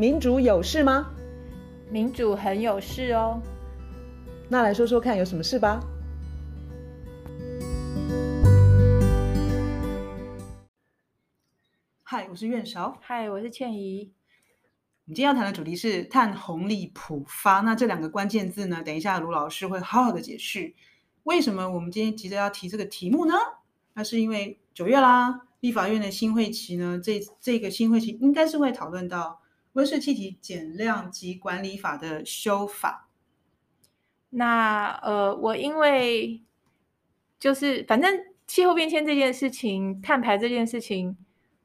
民主有事吗？民主很有事哦。那来说说看，有什么事吧？嗨，我是苑韶。嗨，我是倩怡。我们今天要谈的主题是碳红利普发。那这两个关键字呢，等一下卢老师会好好的解释。为什么我们今天急着要提这个题目呢？那是因为九月啦，立法院的新会期呢，这这个新会期应该是会讨论到温室气体减量及管理法的修法。那呃，我因为就是反正气候变迁这件事情，碳排这件事情，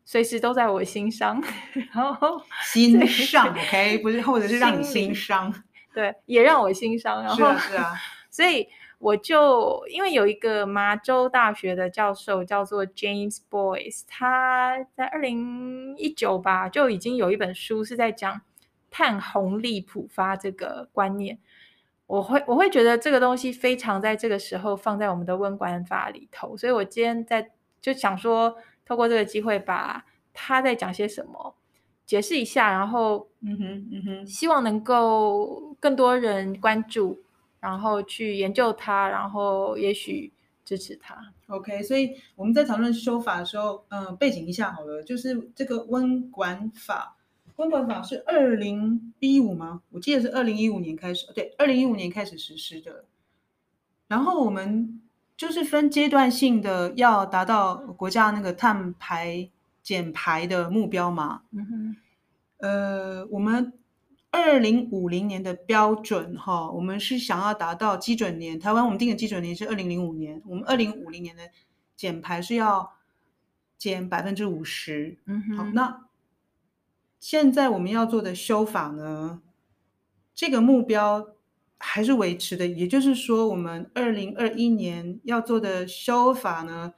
随时都在我心上，然后心上，OK，不是，或者是让你心伤，对，也让我心伤，然后是啊，是啊，所以我就因为有一个麻州大学的教授叫做 James Boyce，他在二零一九吧就已经有一本书是在讲碳红利普发这个观念，我会我会觉得这个东西非常在这个时候放在我们的温管法里头，所以我今天在就想说。透过这个机会，把他在讲些什么解释一下，然后，嗯哼，嗯哼，希望能够更多人关注，然后去研究它，然后也许支持它。OK，所以我们在讨论修法的时候，嗯、呃，背景一下好了，就是这个温管法，温管法是二零一五吗？我记得是二零一五年开始，对，二零一五年开始实施的。然后我们。就是分阶段性的要达到国家那个碳排减排的目标嘛。嗯哼。呃，我们二零五零年的标准哈，我们是想要达到基准年。台湾我们定的基准年是二零零五年，我们二零五零年的减排是要减百分之五十。嗯哼。好，那现在我们要做的修法呢，这个目标。还是维持的，也就是说，我们二零二一年要做的修法呢，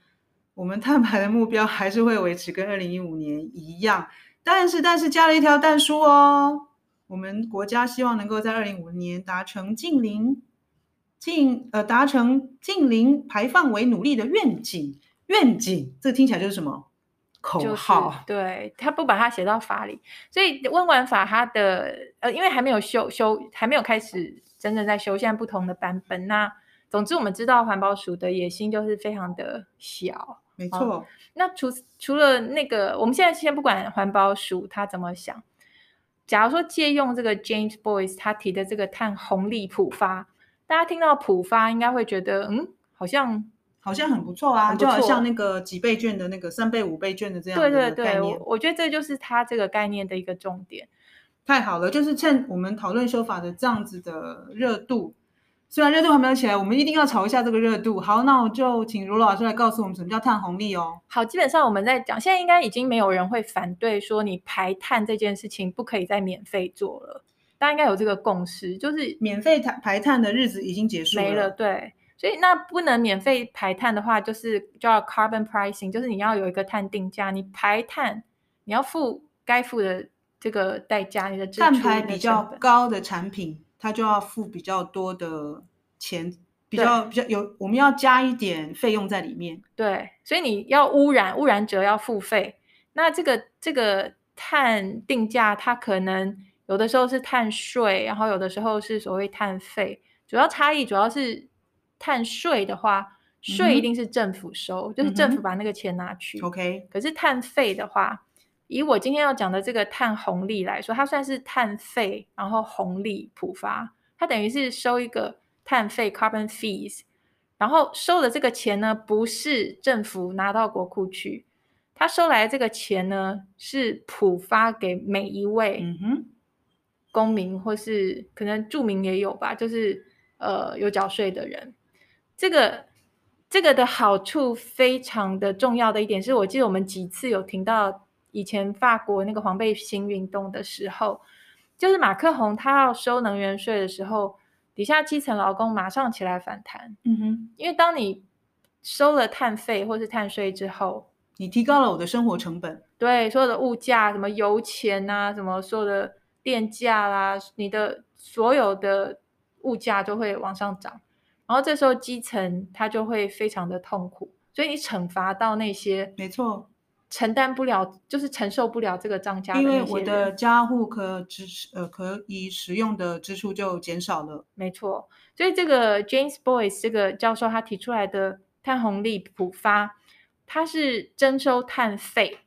我们碳排的目标还是会维持跟二零一五年一样，但是但是加了一条但书哦，我们国家希望能够在二零五零年达成近零，近呃达成近零排放为努力的愿景，愿景这个听起来就是什么口号？就是、对，他不把它写到法里，所以温管法它的呃，因为还没有修修，还没有开始。真正在修，现在不同的版本。那总之，我们知道环保署的野心就是非常的小，没错。哦、那除除了那个，我们现在先不管环保署他怎么想。假如说借用这个 James Boyce 他提的这个碳红利普发，大家听到普发应该会觉得，嗯，好像好像很不错啊，就好像那个几倍券的那个三倍、五倍券的这样。对对对，我，我觉得这就是他这个概念的一个重点。太好了，就是趁我们讨论修法的这样子的热度，虽然热度还没有起来，我们一定要炒一下这个热度。好，那我就请卢老师来告诉我们什么叫碳红利哦。好，基本上我们在讲，现在应该已经没有人会反对说你排碳这件事情不可以再免费做了，大家应该有这个共识，就是免费排排碳的日子已经结束了。没了，对，所以那不能免费排碳的话，就是叫 carbon pricing，就是你要有一个碳定价，你排碳你要付该付的。这个代价，你的碳排比较高的产品，它就要付比较多的钱，比较比较有，我们要加一点费用在里面。对，所以你要污染，污染者要付费。那这个这个碳定价，它可能有的时候是碳税，然后有的时候是所谓碳费。主要差异主要是碳税的话，税一定是政府收，嗯、就是政府把那个钱拿去。OK，、嗯、可是碳费的话。以我今天要讲的这个碳红利来说，它算是碳费，然后红利普发，它等于是收一个碳费 （carbon fees），然后收的这个钱呢，不是政府拿到国库去，他收来的这个钱呢，是普发给每一位公民，或是可能住民也有吧，就是呃有缴税的人。这个这个的好处非常的重要的一点是，我记得我们几次有听到。以前法国那个黄背心运动的时候，就是马克宏他要收能源税的时候，底下基层劳工马上起来反弹。嗯哼，因为当你收了碳费或是碳税之后，你提高了我的生活成本。对，所有的物价，什么油钱啊，什么所有的电价啦，你的所有的物价就会往上涨。然后这时候基层他就会非常的痛苦，所以你惩罚到那些，没错。承担不了，就是承受不了这个涨价。因为我的家户可支持呃可以使用的支出就减少了。没错，所以这个 James Boyce 这个教授他提出来的碳红利普发，它是征收碳费，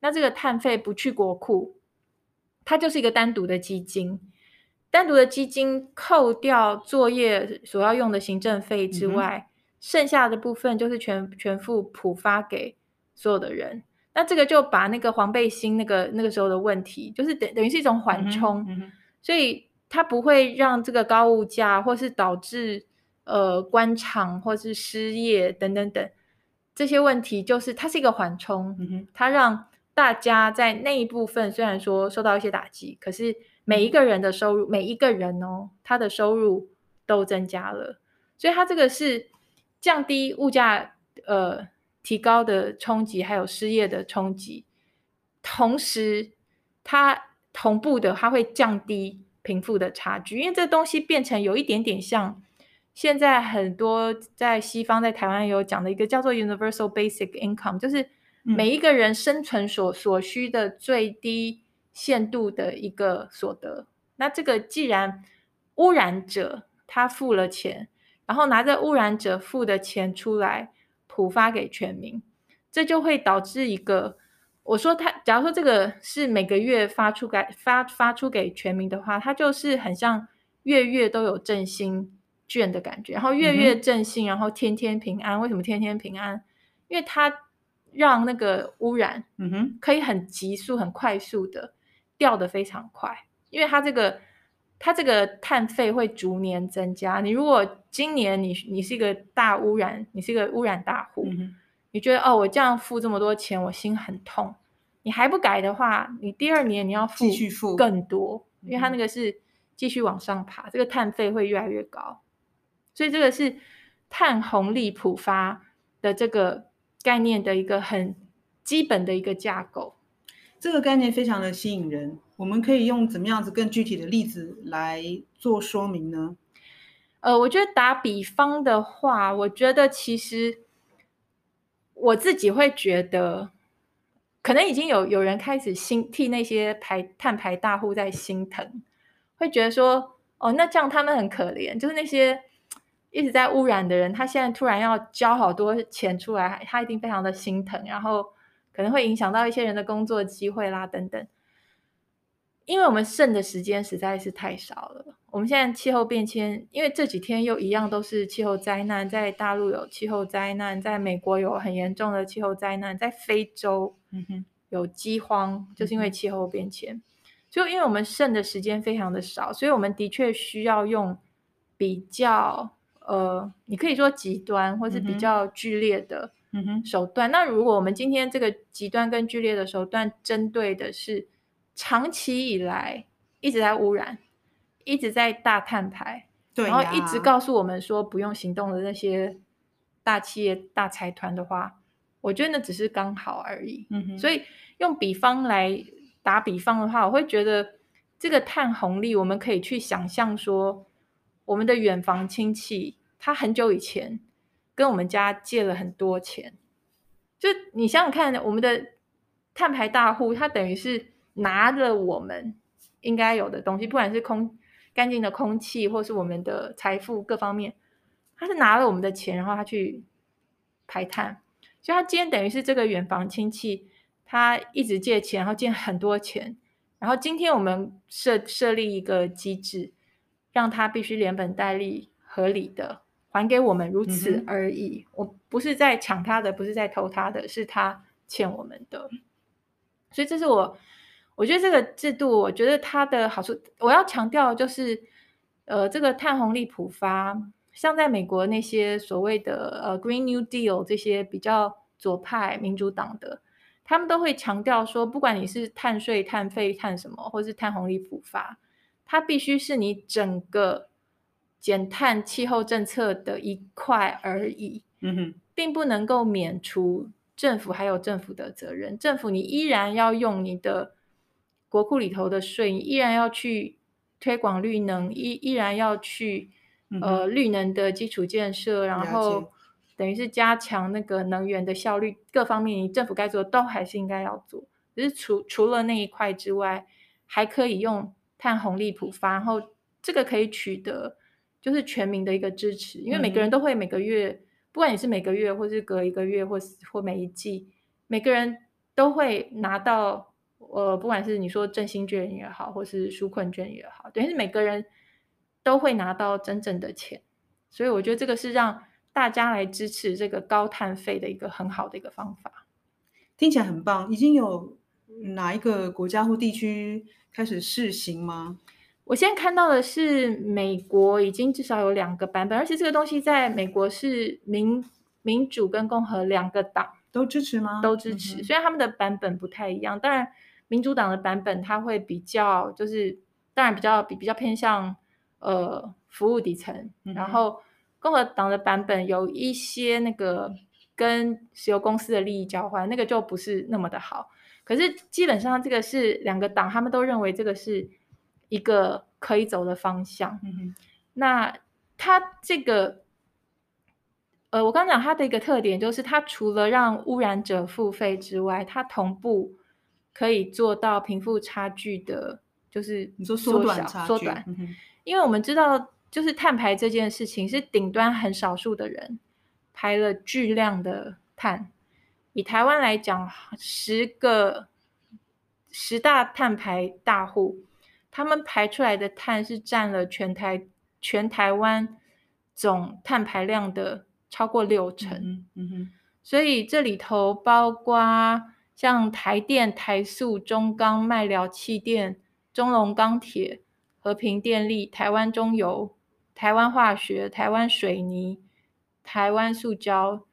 那这个碳费不去国库，它就是一个单独的基金。单独的基金扣掉作业所要用的行政费之外，嗯、剩下的部分就是全全部普发给所有的人。那这个就把那个黄背心那个那个时候的问题，就是等等于是一种缓冲，嗯嗯、所以它不会让这个高物价或是导致呃官场或是失业等等等这些问题，就是它是一个缓冲，嗯、它让大家在那一部分虽然说受到一些打击，可是。每一个人的收入，每一个人哦，他的收入都增加了，所以它这个是降低物价呃提高的冲击，还有失业的冲击，同时它同步的，它会降低贫富的差距，因为这东西变成有一点点像现在很多在西方在台湾有讲的一个叫做 Universal Basic Income，就是每一个人生存所所需的最低。限度的一个所得，那这个既然污染者他付了钱，然后拿着污染者付的钱出来普发给全民，这就会导致一个，我说他，假如说这个是每个月发出给发发出给全民的话，它就是很像月月都有振兴券的感觉，然后月月振兴，然后天天平安。为什么天天平安？因为它让那个污染，嗯哼，可以很急速、很快速的。掉的非常快，因为它这个它这个碳费会逐年增加。你如果今年你你是一个大污染，你是一个污染大户，嗯、你觉得哦，我这样付这么多钱，我心很痛。你还不改的话，你第二年你要付继续付更多，因为它那个是继续往上爬，这个碳费会越来越高。所以这个是碳红利普发的这个概念的一个很基本的一个架构。这个概念非常的吸引人，我们可以用怎么样子更具体的例子来做说明呢？呃，我觉得打比方的话，我觉得其实我自己会觉得，可能已经有有人开始心替那些排碳排大户在心疼，会觉得说，哦，那这样他们很可怜，就是那些一直在污染的人，他现在突然要交好多钱出来，他一定非常的心疼，然后。可能会影响到一些人的工作机会啦，等等。因为我们剩的时间实在是太少了。我们现在气候变迁，因为这几天又一样都是气候灾难，在大陆有气候灾难，在美国有很严重的气候灾难，在非洲有饥荒，就是因为气候变迁。就因为我们剩的时间非常的少，所以我们的确需要用比较呃，你可以说极端或是比较剧烈的。嗯哼，手段。那如果我们今天这个极端跟剧烈的手段，针对的是长期以来一直在污染、一直在大碳排，对呀，然后一直告诉我们说不用行动的那些大企业、大财团的话，我觉得那只是刚好而已。嗯哼，所以用比方来打比方的话，我会觉得这个碳红利，我们可以去想象说，我们的远房亲戚他很久以前。跟我们家借了很多钱，就你想想看，我们的碳排大户，他等于是拿了我们应该有的东西，不管是空干净的空气，或是我们的财富各方面，他是拿了我们的钱，然后他去排碳，所以他今天等于是这个远房亲戚，他一直借钱，然后借很多钱，然后今天我们设设立一个机制，让他必须连本带利合理的。还给我们如此而已，嗯、我不是在抢他的，不是在偷他的，是他欠我们的。所以这是我，我觉得这个制度，我觉得它的好处，我要强调就是，呃，这个碳红利普发，像在美国那些所谓的呃 Green New Deal 这些比较左派民主党的，他们都会强调说，不管你是碳税、碳费、碳什么，或是碳红利普发，它必须是你整个。减碳气候政策的一块而已，嗯哼，并不能够免除政府还有政府的责任。政府你依然要用你的国库里头的税，你依然要去推广绿能，依依然要去、呃绿能的基础建设，然后等于是加强那个能源的效率，各方面你政府该做的都还是应该要做。只是除除了那一块之外，还可以用碳红利普发，然后这个可以取得就是全民的一个支持，因为每个人都会每个月，嗯、不管你是每个月或是隔一个月或是或每一季，每个人都会拿到呃，不管是你说振兴券也好，或是纾困券也好，等于是每个人都会拿到真正的钱，所以我觉得这个是让大家来支持这个高碳费的一个很好的一个方法。听起来很棒，已经有。哪一个国家或地区开始试行吗？我现在看到的是美国已经至少有两个版本，而且这个东西在美国是民民主跟共和两个党都支持吗？都支持，虽然他们的版本不太一样。当然，民主党的版本它会比较就是，当然比较比比较偏向呃服务底层，嗯、然后共和党的版本有一些那个跟石油公司的利益交换，那个就不是那么的好。可是基本上，这个是两个党，他们都认为这个是一个可以走的方向。嗯哼。那它这个，呃，我刚刚讲它的一个特点就是，它除了让污染者付费之外，它同步可以做到贫富差距的，就是你说缩短差距，缩短。嗯哼。因为我们知道，就是碳排这件事情是顶端很少数的人排了巨量的碳。以台湾来讲，十个十大碳排大户，他们排出来的碳是占了全台全台湾总碳排量的超过六成。嗯，嗯哼，所以这里头包括像台电、台塑、中钢、麦寮气电、中龙钢铁、和平电力、台湾中油、台湾化学、台湾水泥、台湾塑胶。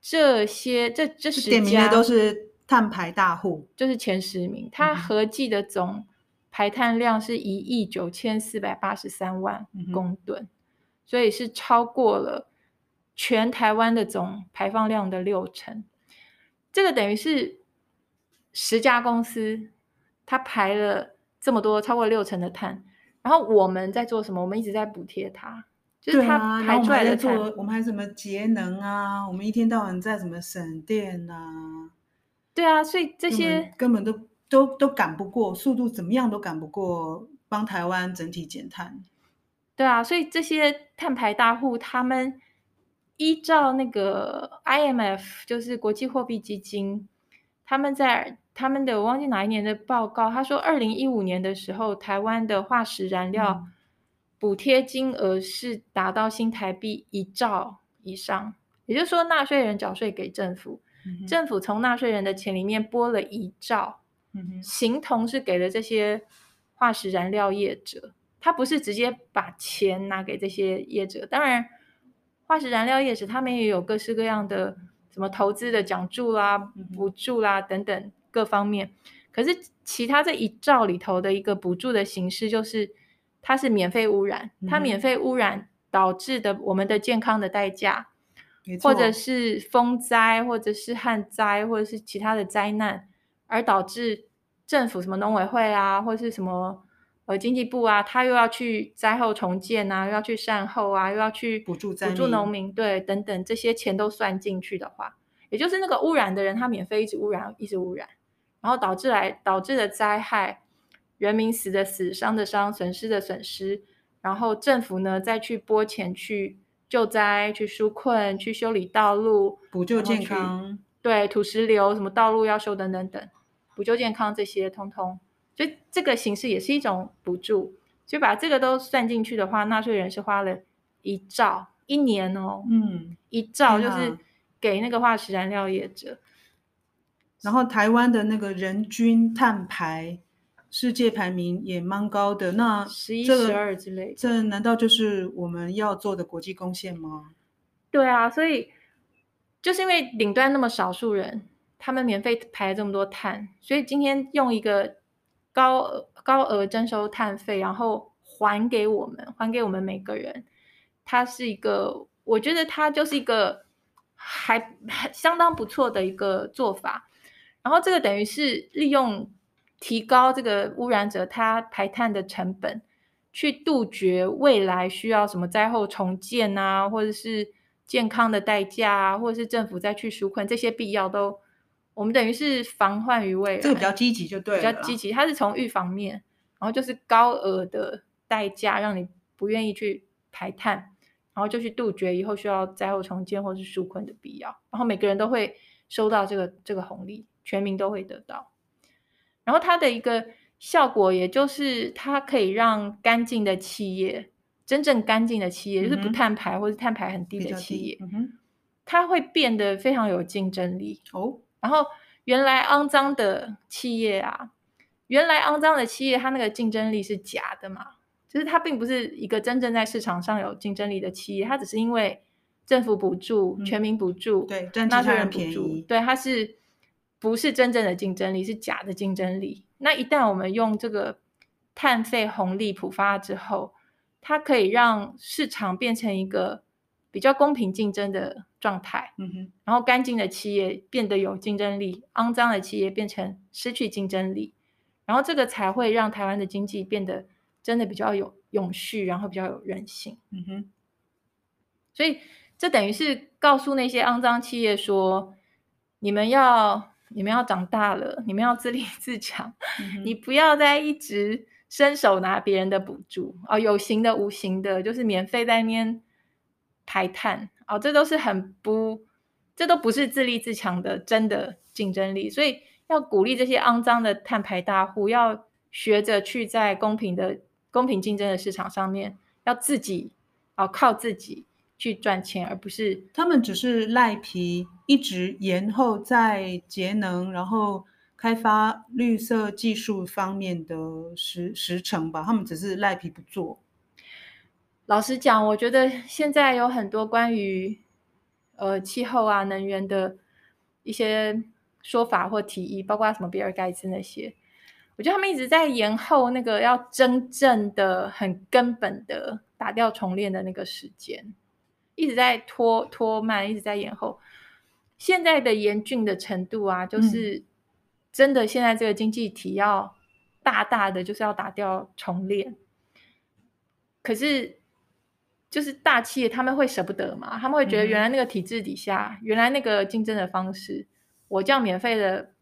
这些这这十家都是碳排大户，就是前十名，它合计的总排碳量是一亿九千四百八十三万公吨，嗯、所以是超过了全台湾的总排放量的六成。这个等于是十家公司，它排了这么多，超过六成的碳，然后我们在做什么？我们一直在补贴它。就是它排出来的碳，啊，我们还在做，我们还怎么节能啊？我们一天到晚在什么省电啊？对啊，所以这些根本都都都赶不过，速度怎么样都赶不过，帮台湾整体减碳。对啊，所以这些碳排大户，他们依照那个 IMF，就是国际货币基金，他们在他们的我忘记哪一年的报告，他说二零一五年的时候，台湾的化石燃料、嗯。补贴金额是达到新台币一兆以上，也就是说，纳税人缴税给政府，嗯、政府从纳税人的钱里面拨了一兆，形同是给了这些化石燃料业者，他不是直接把钱拿给这些业者。当然，化石燃料业者他们也有各式各样的什么投资的奖助啦、补助啦等等各方面，可是其他这一兆里头的一个补助的形式就是。它是免费污染，它免费污染导致的我们的健康的代价，或者是风灾，或者是旱灾，或者是其他的灾难，而导致政府什么农委会啊，或是什么呃经济部啊，他又要去灾后重建啊，又要去善后啊，又要去补助补助农民，对，等等这些钱都算进去的话，也就是那个污染的人，他免费一直污染，一直污染，然后导致来导致的灾害。人民死的死，伤的伤，损失的损失，然后政府呢再去拨钱去救灾、去纾困、去修理道路、补救健康，对土石流什么道路要修等等等，补救健康这些通通，所以这个形式也是一种补助。所以把这个都算进去的话，纳税人是花了一兆一年哦，嗯，一兆就是给那个化石燃料业者，然后台湾的那个人均碳排。世界排名也蛮高的，那十一、十二之类，这难道就是我们要做的国际贡献吗？对啊，所以就是因为顶端那么少数人，他们免费排了这么多碳，所以今天用一个高额高额征收碳费，然后还给我们，还给我们每个人，它是一个，我觉得它就是一个还相当不错的一个做法。然后这个等于是利用。提高这个污染者他排碳的成本，去杜绝未来需要什么灾后重建啊，或者是健康的代价啊，或者是政府再去纾困这些必要都，我们等于是防患于未然。这个比较积极就对了，比较积极，它是从预防面，然后就是高额的代价让你不愿意去排碳，然后就去杜绝以后需要灾后重建或是纾困的必要，然后每个人都会收到这个这个红利，全民都会得到。然后它的一个效果，也就是它可以让干净的企业。真正干净的企业，就是不碳排或是碳排很低的企业，嗯、它会变得非常有竞争力哦。然后原来肮脏的企业啊，原来肮脏的企业，它那个竞争力是假的嘛？就是它并不是一个真正在市场上有竞争力的企业，它只是因为政府补助、嗯、全民补助、对占其他人便宜，对，它是不是真正的竞争力？是假的竞争力。那一旦我们用这个碳费红利普发之后，它可以让市场变成一个比较公平竞争的状态，嗯哼，然后干净的企业变得有竞争力，肮脏的企业变成失去竞争力，然后这个才会让台湾的经济变得真的比较有永续，然后比较有韧性，嗯哼，所以这等于是告诉那些肮脏企业说，你们要你们要长大了，你们要自立 自强，嗯、你不要再一直。伸手拿别人的补助。哦，有形的、无形的，就是免费在那边排碳哦，这都是很不，这都不是自立自强的真的竞争力。所以要鼓励这些肮脏的碳排大户，要学着去在公平的、公平竞争的市场上面，要自己哦靠自己去赚钱，而不是他们只是赖皮，一直延后在节能，然后。开发绿色技术方面的时时程吧，他们只是赖皮不做。老实讲，我觉得现在有很多关于呃气候啊、能源的一些说法或提议，包括什么比尔盖茨那些，我觉得他们一直在延后那个要真正的、很根本的打掉重练的那个时间，一直在拖拖慢，一直在延后。现在的严峻的程度啊，就是。嗯真的，现在这个经济体要大大的，就是要打掉重练。可是，就是大企业他们会舍不得嘛？他们会觉得原来那个体制底下，嗯、原来那个竞争的方式，我这样免费的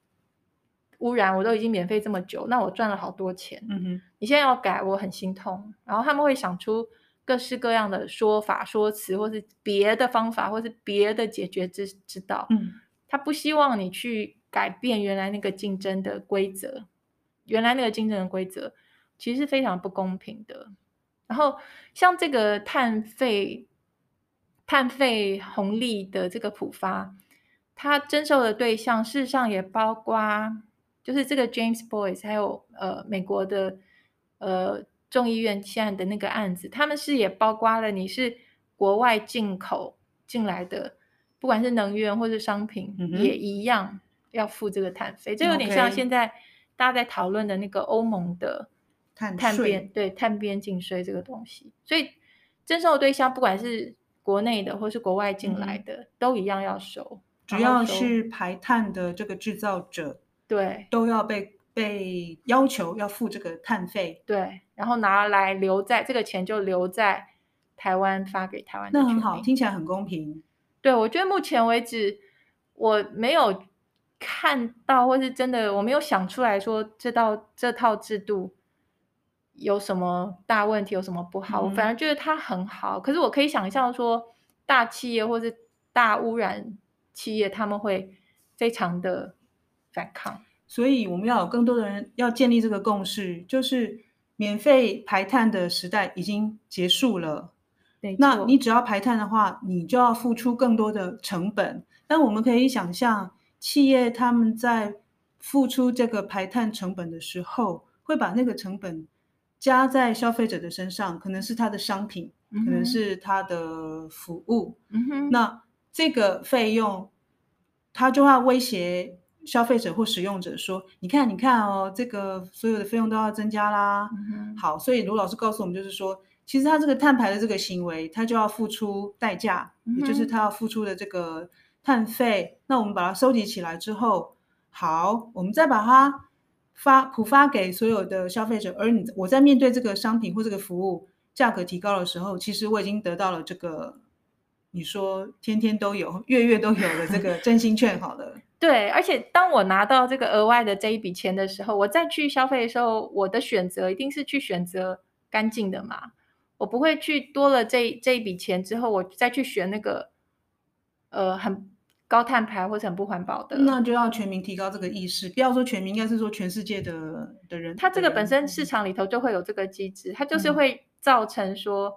污染，我都已经免费这么久，那我赚了好多钱。嗯哼，你现在要改，我很心痛。然后他们会想出各式各样的说法、说辞，或是别的方法，或是别的解决之之道。嗯，他不希望你去。改变原来那个竞争的规则，原来那个竞争的规则其实是非常不公平的。然后像这个碳费、碳费红利的这个普发，它征收的对象事实上也包括，就是这个 James Boyce，还有呃美国的呃众议院现在的那个案子，他们是也包括了你是国外进口进来的，不管是能源或是商品，嗯、也一样。要付这个碳费，这有点像现在大家在讨论的那个欧盟的碳边税，对碳边境税这个东西。所以征收的对象，不管是国内的或是国外进来的，嗯、都一样要收。只要是排碳的这个制造者，对，都要被被要求要付这个碳费。对，然后拿来留在这个钱就留在台湾发给台湾。那很好，听起来很公平。对，我觉得目前为止我没有。看到或是真的，我没有想出来说这道这套制度有什么大问题，有什么不好。嗯、我反而觉得它很好。可是我可以想象说，大企业或是大污染企业，他们会非常的反抗。所以我们要有更多的人要建立这个共识，就是免费排碳的时代已经结束了。那你只要排碳的话，你就要付出更多的成本。但我们可以想象。企业他们在付出这个排碳成本的时候，会把那个成本加在消费者的身上，可能是他的商品，嗯、可能是他的服务。嗯哼，那这个费用，他就要威胁消费者或使用者说：“你看，你看哦，这个所有的费用都要增加啦。嗯”好，所以卢老师告诉我们，就是说，其实他这个碳排的这个行为，他就要付出代价，嗯、也就是他要付出的这个。碳费，那我们把它收集起来之后，好，我们再把它发普发给所有的消费者。而你我在面对这个商品或这个服务价格提高的时候，其实我已经得到了这个你说天天都有、月月都有的这个真心券好了。对，而且当我拿到这个额外的这一笔钱的时候，我再去消费的时候，我的选择一定是去选择干净的嘛。我不会去多了这这一笔钱之后，我再去选那个呃很高碳排或者很不环保的。那就要全民提高这个意识，不要说全民，应该是说全世界的的人。它这个本身市场里头就会有这个机制，它就是会造成说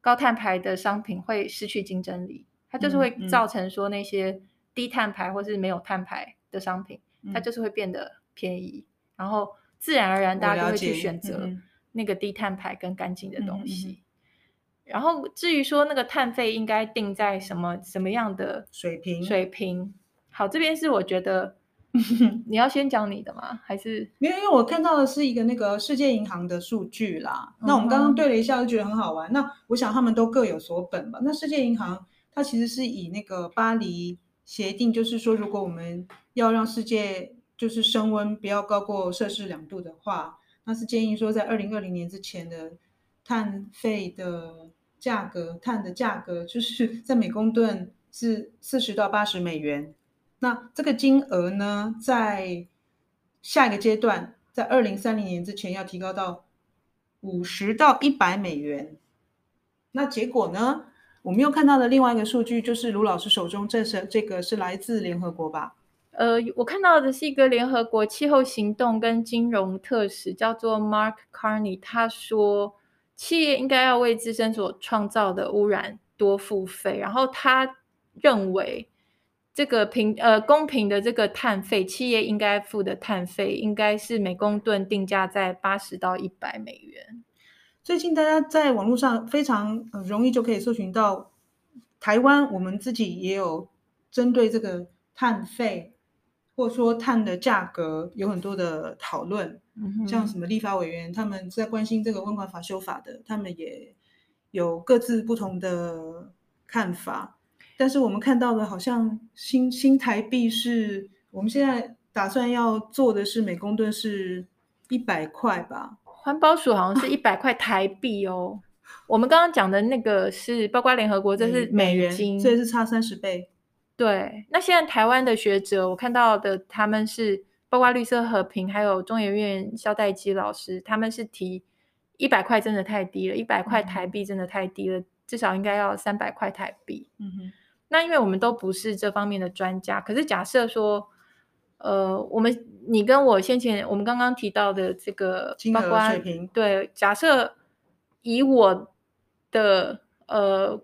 高碳排的商品会失去竞争力，它就是会造成说那些。低碳排或是没有碳排的商品，嗯、它就是会变得便宜，然后自然而然大家就会去选择那个低碳排跟干净的东西。然后至于说那个碳费应该定在什么什么样的水平？水平好，这边是我觉得 你要先讲你的吗？还是没有？因为我看到的是一个那个世界银行的数据啦。嗯、那我们刚刚对了一下，就觉得很好玩。那我想他们都各有所本吧。那世界银行它其实是以那个巴黎。协定就是说，如果我们要让世界就是升温不要高过摄氏两度的话，那是建议说在二零二零年之前的碳费的价格，碳的价格就是在每公吨是四十到八十美元。那这个金额呢，在下一个阶段，在二零三零年之前要提高到五十到一百美元。那结果呢？我们又看到了另外一个数据，就是卢老师手中这是这个是来自联合国吧？呃，我看到的是一个联合国气候行动跟金融特使，叫做 Mark Carney。他说，企业应该要为自身所创造的污染多付费。然后他认为，这个平呃公平的这个碳费，企业应该付的碳费应该是每公吨定价在八十到一百美元。最近大家在网络上非常容易就可以搜寻到，台湾我们自己也有针对这个碳费，或者说碳的价格有很多的讨论。嗯，像什么立法委员他们在关心这个温管法修法的，他们也有各自不同的看法。但是我们看到的，好像新新台币是我们现在打算要做的是每公吨是一百块吧。环保署好像是一百块台币哦，我们刚刚讲的那个是包括联合国，这是美元，所以是差三十倍。对，那现在台湾的学者，我看到的他们是包括绿色和平，还有中研院肖代基老师，他们是提一百块真的太低了，一百块台币真的太低了，嗯、至少应该要三百块台币。嗯哼，那因为我们都不是这方面的专家，可是假设说。呃，我们你跟我先前我们刚刚提到的这个金额水平，对，假设以我的呃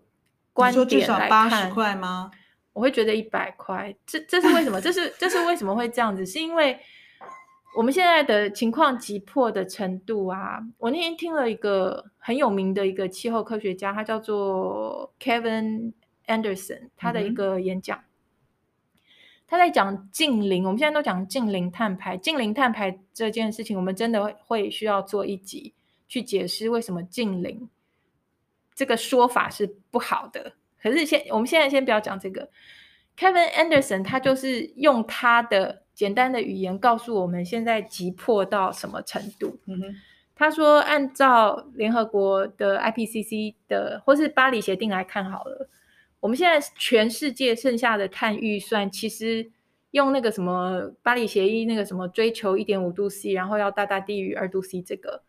观点来看，说至少八十块吗？我会觉得一百块，这这是为什么？这是这是为什么会这样子？是因为我们现在的情况急迫的程度啊！我那天听了一个很有名的一个气候科学家，他叫做 Kevin Anderson，他的一个演讲。嗯他在讲近零，我们现在都讲近零碳排。近零碳排这件事情，我们真的会需要做一集去解释为什么近零这个说法是不好的。可是先，我们现在先不要讲这个。Kevin Anderson 他就是用他的简单的语言告诉我们现在急迫到什么程度。嗯哼，他说，按照联合国的 IPCC 的或是巴黎协定来看好了。我们现在全世界剩下的碳预算，其实用那个什么巴黎协议那个什么追求一点五度 C，然后要大大低于二度 C，这个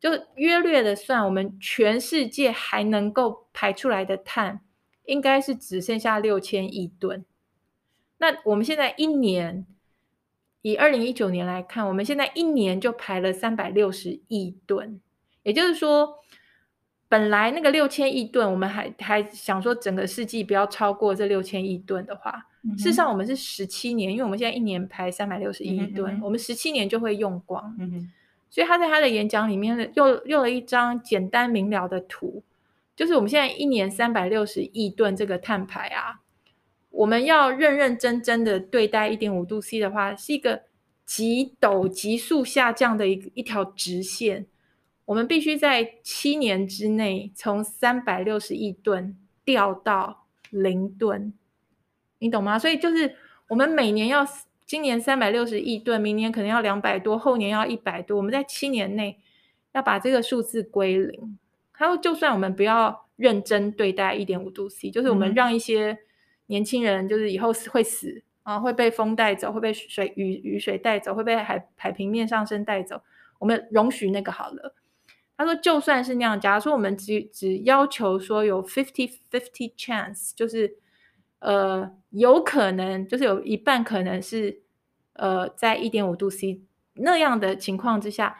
就约略的算，我们全世界还能够排出来的碳，应该是只剩下六千亿吨。那我们现在一年，以二零一九年来看，我们现在一年就排了三百六十亿吨，也就是说。本来那个六千亿吨，我们还还想说整个世纪不要超过这六千亿吨的话，嗯、事实上我们是十七年，因为我们现在一年排三百六十亿吨，嗯、我们十七年就会用光。嗯、所以他在他的演讲里面用用了一张简单明了的图，就是我们现在一年三百六十亿吨这个碳排啊，我们要认认真真的对待一点五度 C 的话，是一个极陡急速下降的一一条直线。我们必须在七年之内从三百六十亿吨掉到零吨，你懂吗？所以就是我们每年要今年三百六十亿吨，明年可能要两百多，后年要一百多。我们在七年内要把这个数字归零。还有，就算我们不要认真对待一点五度 C，就是我们让一些年轻人就是以后会死啊，会被风带走，会被水雨雨水带走，会被海海平面上升带走，我们容许那个好了。他说，就算是那样，假如说我们只只要求说有 fifty fifty chance，就是呃有可能，就是有一半可能是呃在一点五度 C 那样的情况之下，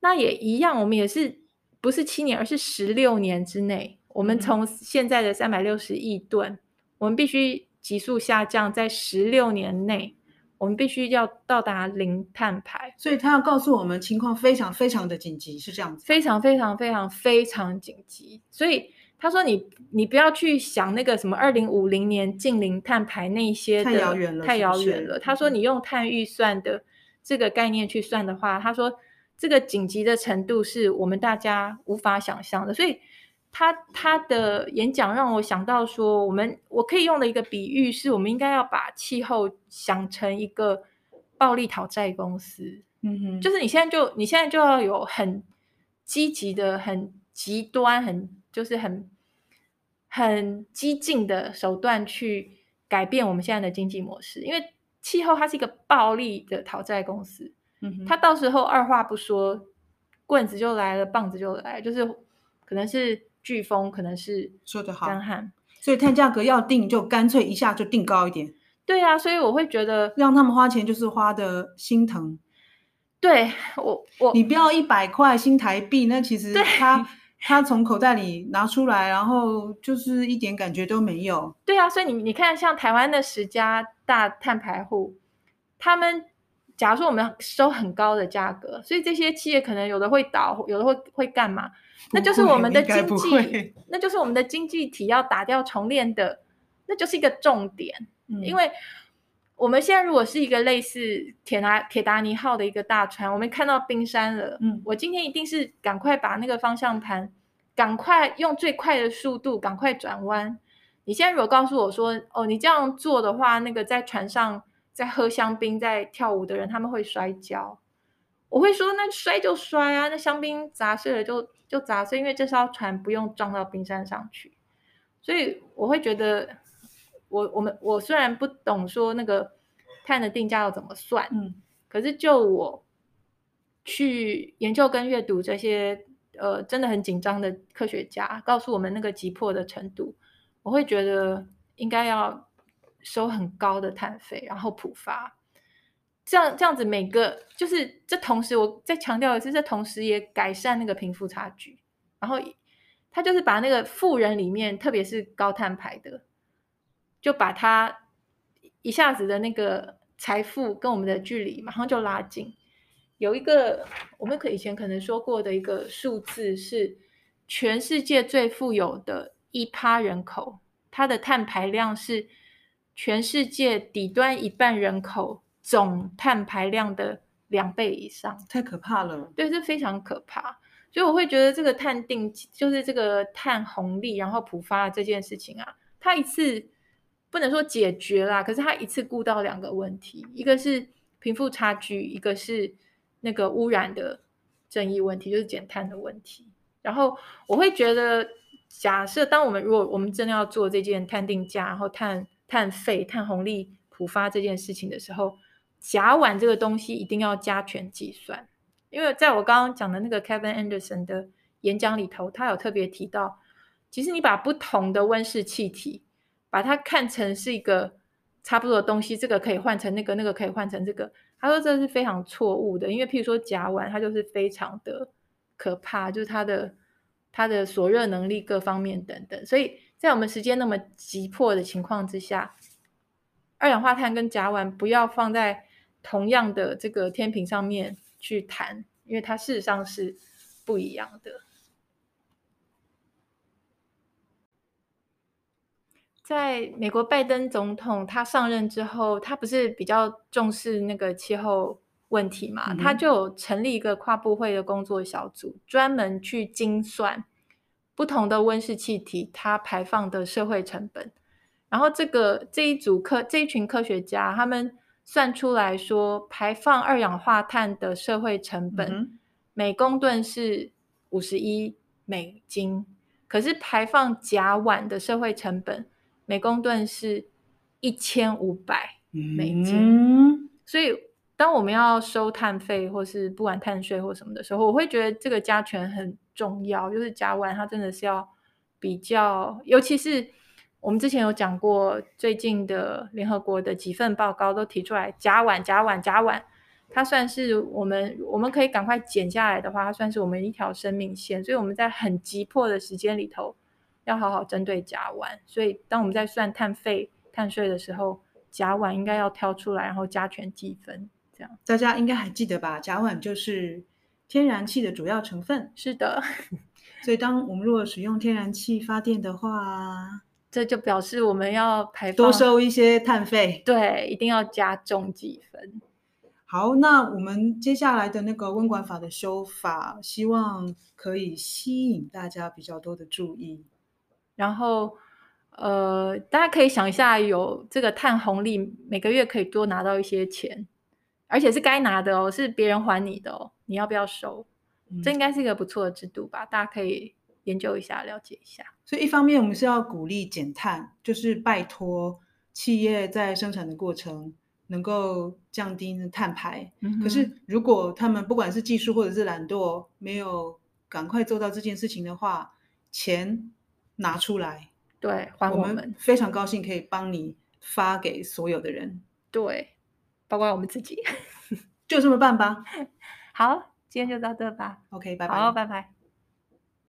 那也一样，我们也是不是七年，而是十六年之内，我们从现在的三百六十亿吨，嗯、我们必须急速下降，在十六年内。我们必须要到达零碳排，所以他要告诉我们情况非常非常的紧急，是这样子，非常非常非常非常紧急。所以他说你：“你你不要去想那个什么二零五零年净零碳排那些的，太遥远了，太遥远了。”他说：“你用碳预算的这个概念去算的话，他说这个紧急的程度是我们大家无法想象的。”所以。他他的演讲让我想到说，我们我可以用的一个比喻是，我们应该要把气候想成一个暴力讨债公司。嗯哼，就是你现在就你现在就要有很积极的、很极端、很就是很很激进的手段去改变我们现在的经济模式，因为气候它是一个暴力的讨债公司。他到时候二话不说，棍子就来了，棒子就来了，就是可能是。飓风可能是说得好，干旱，所以碳价格要定就干脆一下就定高一点。对啊，所以我会觉得让他们花钱就是花的心疼。对我，我你不要一百块新台币，那其实他他从口袋里拿出来，然后就是一点感觉都没有。对啊，所以你你看，像台湾的十家大碳排户，他们假如说我们收很高的价格，所以这些企业可能有的会倒，有的会会干嘛？那就是我们的经济，那就是我们的经济体要打掉重练的，那就是一个重点。嗯、因为我们现在如果是一个类似铁达铁达尼号的一个大船，我们看到冰山了，嗯，我今天一定是赶快把那个方向盘，赶快用最快的速度赶快转弯。你现在如果告诉我说，哦，你这样做的话，那个在船上在喝香槟在跳舞的人他们会摔跤，我会说那摔就摔啊，那香槟砸碎了就。就砸碎，因为这艘船不用撞到冰山上去，所以我会觉得我，我我们我虽然不懂说那个碳的定价要怎么算，嗯，可是就我去研究跟阅读这些呃真的很紧张的科学家告诉我们那个急迫的程度，我会觉得应该要收很高的碳费，然后普发。这样这样子，每个就是这同时，我再强调一次，这同时也改善那个贫富差距。然后他就是把那个富人里面，特别是高碳排的，就把他一下子的那个财富跟我们的距离马上就拉近。有一个我们可以前可能说过的一个数字是，全世界最富有的一趴人口，它的碳排量是全世界底端一半人口。总碳排量的两倍以上，太可怕了。对，这非常可怕。所以我会觉得这个碳定就是这个碳红利，然后普发这件事情啊，它一次不能说解决啦，可是它一次顾到两个问题，一个是贫富差距，一个是那个污染的正义问题，就是减碳的问题。然后我会觉得，假设当我们如果我们真的要做这件碳定价，然后碳碳费、碳红利普发这件事情的时候，甲烷这个东西一定要加权计算，因为在我刚刚讲的那个 Kevin Anderson 的演讲里头，他有特别提到，其实你把不同的温室气体，把它看成是一个差不多的东西，这个可以换成那个，那个可以换成这个，他说这是非常错误的，因为譬如说甲烷，它就是非常的可怕，就是它的它的锁热能力各方面等等，所以在我们时间那么急迫的情况之下，二氧化碳跟甲烷不要放在同样的这个天平上面去谈，因为它事实上是不一样的。在美国拜登总统他上任之后，他不是比较重视那个气候问题嘛？嗯、他就成立一个跨部会的工作小组，专门去精算不同的温室气体它排放的社会成本。然后这个这一组科这一群科学家他们。算出来说，排放二氧化碳的社会成本每公吨是五十一美金，可是排放甲烷的社会成本每公吨是一千五百美金，嗯、所以当我们要收碳费或是不管碳税或什么的时候，我会觉得这个加权很重要，就是甲烷它真的是要比较，尤其是我们之前有讲过，最近的联合国的几份报告都提出来，甲烷、甲烷、甲烷。它算是我们，我们可以赶快减下来的话，它算是我们一条生命线。所以我们在很急迫的时间里头，要好好针对甲烷。所以当我们在算碳费、碳税的时候，甲烷应该要挑出来，然后加权计分。这样大家应该还记得吧？甲烷就是天然气的主要成分。是的。所以当我们如果使用天然气发电的话，这就表示我们要排放多收一些碳费。对，一定要加重几分。好，那我们接下来的那个温管法的修法，希望可以吸引大家比较多的注意。然后，呃，大家可以想一下，有这个碳红利，每个月可以多拿到一些钱，而且是该拿的哦，是别人还你的哦，你要不要收？嗯，这应该是一个不错的制度吧？大家可以研究一下，了解一下。所以，一方面我们是要鼓励减碳，就是拜托企业在生产的过程。能够降低碳排，嗯，可是如果他们不管是技术或者是懒惰，没有赶快做到这件事情的话，钱拿出来，对，还我们，我们非常高兴可以帮你发给所有的人，对，包括我们自己，就这么办吧。好，今天就到这吧。OK，拜拜。好，拜拜。